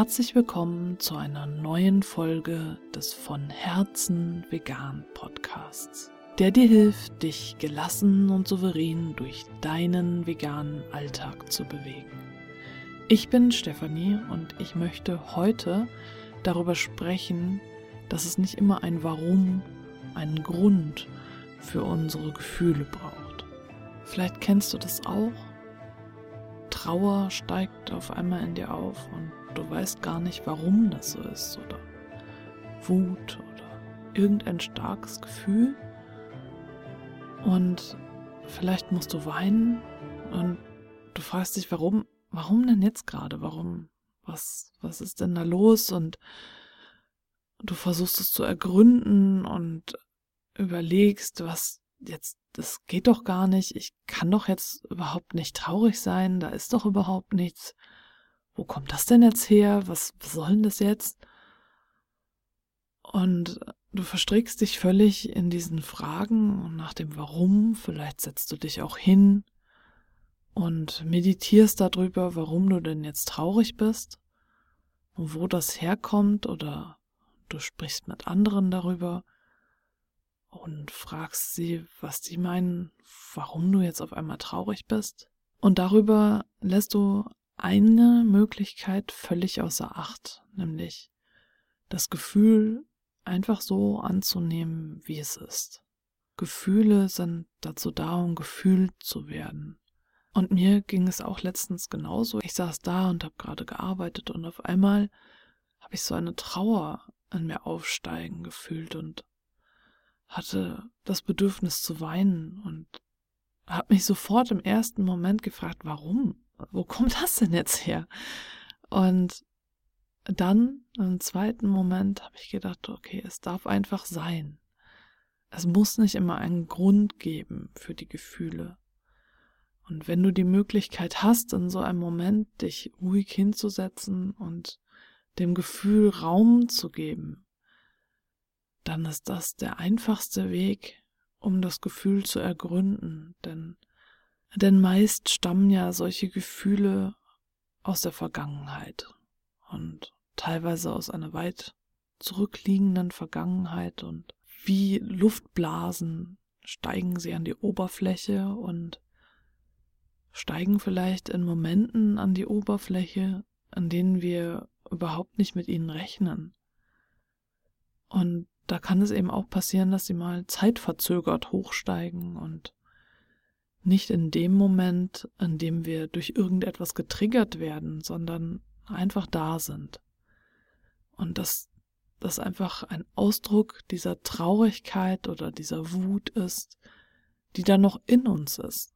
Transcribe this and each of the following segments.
Herzlich willkommen zu einer neuen Folge des von Herzen vegan Podcasts, der dir hilft, dich gelassen und souverän durch deinen veganen Alltag zu bewegen. Ich bin Stefanie und ich möchte heute darüber sprechen, dass es nicht immer ein Warum, einen Grund für unsere Gefühle braucht. Vielleicht kennst du das auch. Trauer steigt auf einmal in dir auf und du weißt gar nicht, warum das so ist oder Wut oder irgendein starkes Gefühl. Und vielleicht musst du weinen und du fragst dich, warum, warum denn jetzt gerade, warum, was, was ist denn da los? Und du versuchst es zu ergründen und überlegst, was jetzt, das geht doch gar nicht, ich kann doch jetzt überhaupt nicht traurig sein, da ist doch überhaupt nichts wo kommt das denn jetzt her? Was, was soll denn das jetzt? Und du verstrickst dich völlig in diesen Fragen und nach dem Warum. Vielleicht setzt du dich auch hin und meditierst darüber, warum du denn jetzt traurig bist und wo das herkommt oder du sprichst mit anderen darüber und fragst sie, was sie meinen, warum du jetzt auf einmal traurig bist. Und darüber lässt du eine Möglichkeit völlig außer Acht, nämlich das Gefühl einfach so anzunehmen, wie es ist. Gefühle sind dazu da, um gefühlt zu werden. Und mir ging es auch letztens genauso. Ich saß da und habe gerade gearbeitet und auf einmal habe ich so eine Trauer an mir aufsteigen gefühlt und hatte das Bedürfnis zu weinen und habe mich sofort im ersten Moment gefragt, warum? Wo kommt das denn jetzt her? Und dann im zweiten Moment habe ich gedacht, okay, es darf einfach sein. Es muss nicht immer einen Grund geben für die Gefühle. Und wenn du die Möglichkeit hast, in so einem Moment dich ruhig hinzusetzen und dem Gefühl Raum zu geben, dann ist das der einfachste Weg, um das Gefühl zu ergründen, denn denn meist stammen ja solche Gefühle aus der Vergangenheit und teilweise aus einer weit zurückliegenden Vergangenheit und wie Luftblasen steigen sie an die Oberfläche und steigen vielleicht in Momenten an die Oberfläche, an denen wir überhaupt nicht mit ihnen rechnen. Und da kann es eben auch passieren, dass sie mal zeitverzögert hochsteigen und nicht in dem Moment, in dem wir durch irgendetwas getriggert werden, sondern einfach da sind. Und dass das einfach ein Ausdruck dieser Traurigkeit oder dieser Wut ist, die da noch in uns ist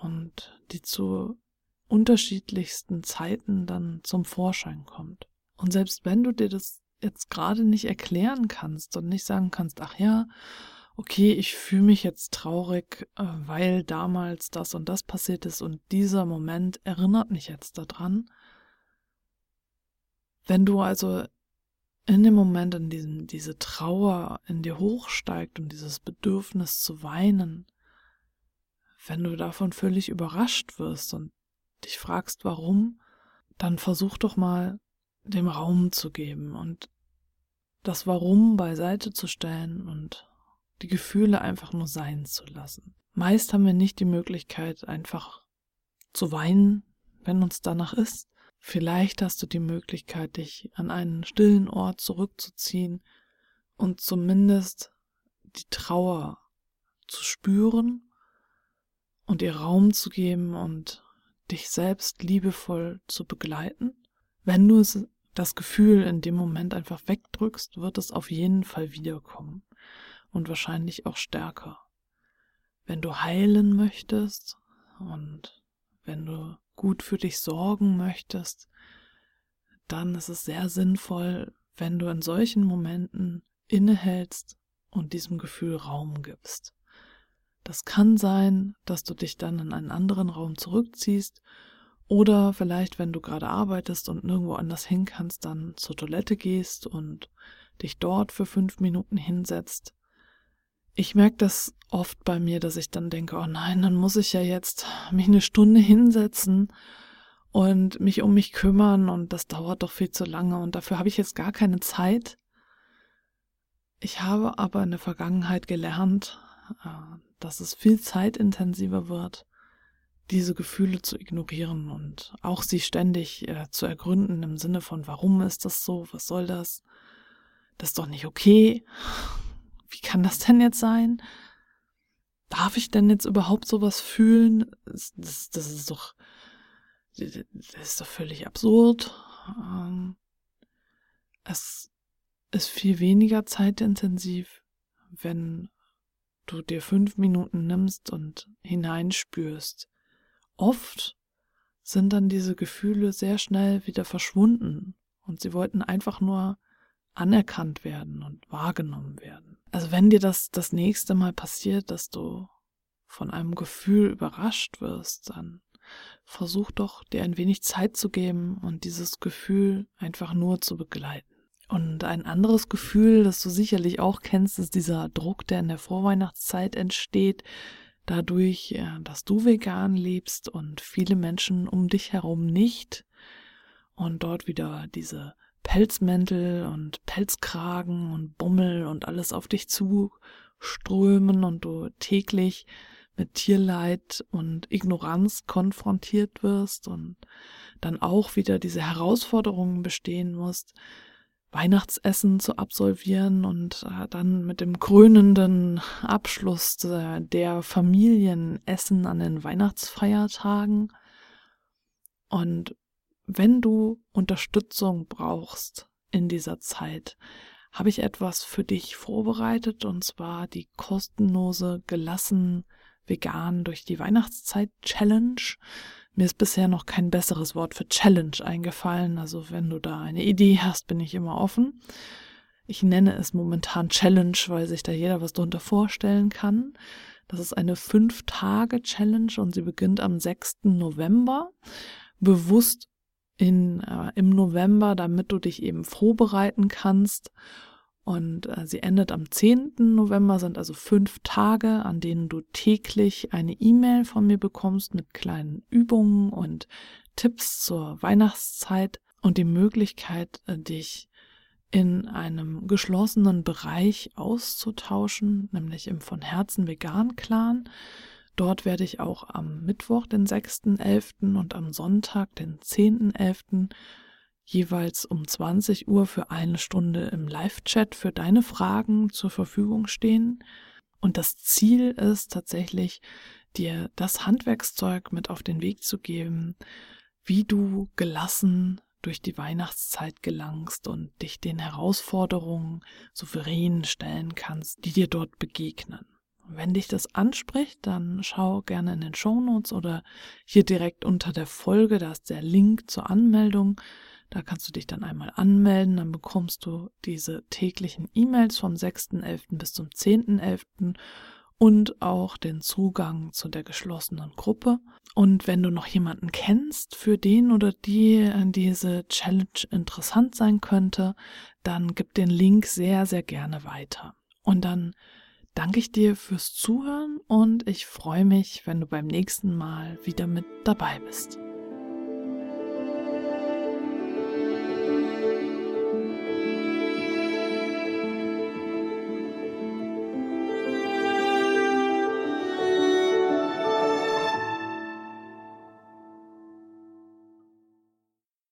und die zu unterschiedlichsten Zeiten dann zum Vorschein kommt. Und selbst wenn du dir das jetzt gerade nicht erklären kannst und nicht sagen kannst, ach ja, okay, ich fühle mich jetzt traurig, äh, weil damals das und das passiert ist und dieser Moment erinnert mich jetzt daran. Wenn du also in dem Moment, in diesem diese Trauer in dir hochsteigt und dieses Bedürfnis zu weinen, wenn du davon völlig überrascht wirst und dich fragst, warum, dann versuch doch mal dem Raum zu geben und das Warum beiseite zu stellen und die Gefühle einfach nur sein zu lassen. Meist haben wir nicht die Möglichkeit, einfach zu weinen, wenn uns danach ist. Vielleicht hast du die Möglichkeit, dich an einen stillen Ort zurückzuziehen und zumindest die Trauer zu spüren und ihr Raum zu geben und dich selbst liebevoll zu begleiten. Wenn du das Gefühl in dem Moment einfach wegdrückst, wird es auf jeden Fall wiederkommen und wahrscheinlich auch stärker. Wenn du heilen möchtest und wenn du gut für dich sorgen möchtest, dann ist es sehr sinnvoll, wenn du in solchen Momenten innehältst und diesem Gefühl Raum gibst. Das kann sein, dass du dich dann in einen anderen Raum zurückziehst oder vielleicht, wenn du gerade arbeitest und nirgendwo anders hin kannst, dann zur Toilette gehst und dich dort für fünf Minuten hinsetzt ich merke das oft bei mir, dass ich dann denke, oh nein, dann muss ich ja jetzt mich eine Stunde hinsetzen und mich um mich kümmern und das dauert doch viel zu lange und dafür habe ich jetzt gar keine Zeit. Ich habe aber in der Vergangenheit gelernt, äh, dass es viel zeitintensiver wird, diese Gefühle zu ignorieren und auch sie ständig äh, zu ergründen im Sinne von, warum ist das so, was soll das, das ist doch nicht okay, wie kann das denn jetzt sein? Darf ich denn jetzt überhaupt sowas fühlen? Das, das, das ist doch, das ist doch völlig absurd. Ähm, es ist viel weniger zeitintensiv, wenn du dir fünf Minuten nimmst und hineinspürst. Oft sind dann diese Gefühle sehr schnell wieder verschwunden und sie wollten einfach nur anerkannt werden und wahrgenommen werden. Also wenn dir das das nächste Mal passiert, dass du von einem Gefühl überrascht wirst, dann versuch doch dir ein wenig Zeit zu geben und dieses Gefühl einfach nur zu begleiten. Und ein anderes Gefühl, das du sicherlich auch kennst, ist dieser Druck, der in der Vorweihnachtszeit entsteht, dadurch, dass du vegan lebst und viele Menschen um dich herum nicht und dort wieder diese Pelzmäntel und Pelzkragen und Bummel und alles auf dich zuströmen und du täglich mit Tierleid und Ignoranz konfrontiert wirst und dann auch wieder diese Herausforderungen bestehen musst, Weihnachtsessen zu absolvieren und äh, dann mit dem krönenden Abschluss der Familienessen an den Weihnachtsfeiertagen. Und wenn du Unterstützung brauchst in dieser Zeit, habe ich etwas für dich vorbereitet und zwar die kostenlose gelassen vegan durch die Weihnachtszeit Challenge. Mir ist bisher noch kein besseres Wort für Challenge eingefallen. Also wenn du da eine Idee hast, bin ich immer offen. Ich nenne es momentan Challenge, weil sich da jeder was drunter vorstellen kann. Das ist eine Fünf-Tage-Challenge und sie beginnt am 6. November. Bewusst in, äh, im November, damit du dich eben vorbereiten kannst und äh, sie endet am 10. November, sind also fünf Tage, an denen du täglich eine E-Mail von mir bekommst mit kleinen Übungen und Tipps zur Weihnachtszeit und die Möglichkeit, äh, dich in einem geschlossenen Bereich auszutauschen, nämlich im von Herzen vegan Clan. Dort werde ich auch am Mittwoch, den 6.11. und am Sonntag, den 10.11 jeweils um 20 Uhr für eine Stunde im Live-Chat für deine Fragen zur Verfügung stehen. Und das Ziel ist tatsächlich, dir das Handwerkszeug mit auf den Weg zu geben, wie du gelassen durch die Weihnachtszeit gelangst und dich den Herausforderungen souverän stellen kannst, die dir dort begegnen. Wenn dich das anspricht, dann schau gerne in den Show Notes oder hier direkt unter der Folge, da ist der Link zur Anmeldung. Da kannst du dich dann einmal anmelden, dann bekommst du diese täglichen E-Mails vom 6.11. bis zum 10.11. und auch den Zugang zu der geschlossenen Gruppe. Und wenn du noch jemanden kennst, für den oder die diese Challenge interessant sein könnte, dann gib den Link sehr, sehr gerne weiter. Und dann danke ich dir fürs Zuhören und ich freue mich, wenn du beim nächsten Mal wieder mit dabei bist.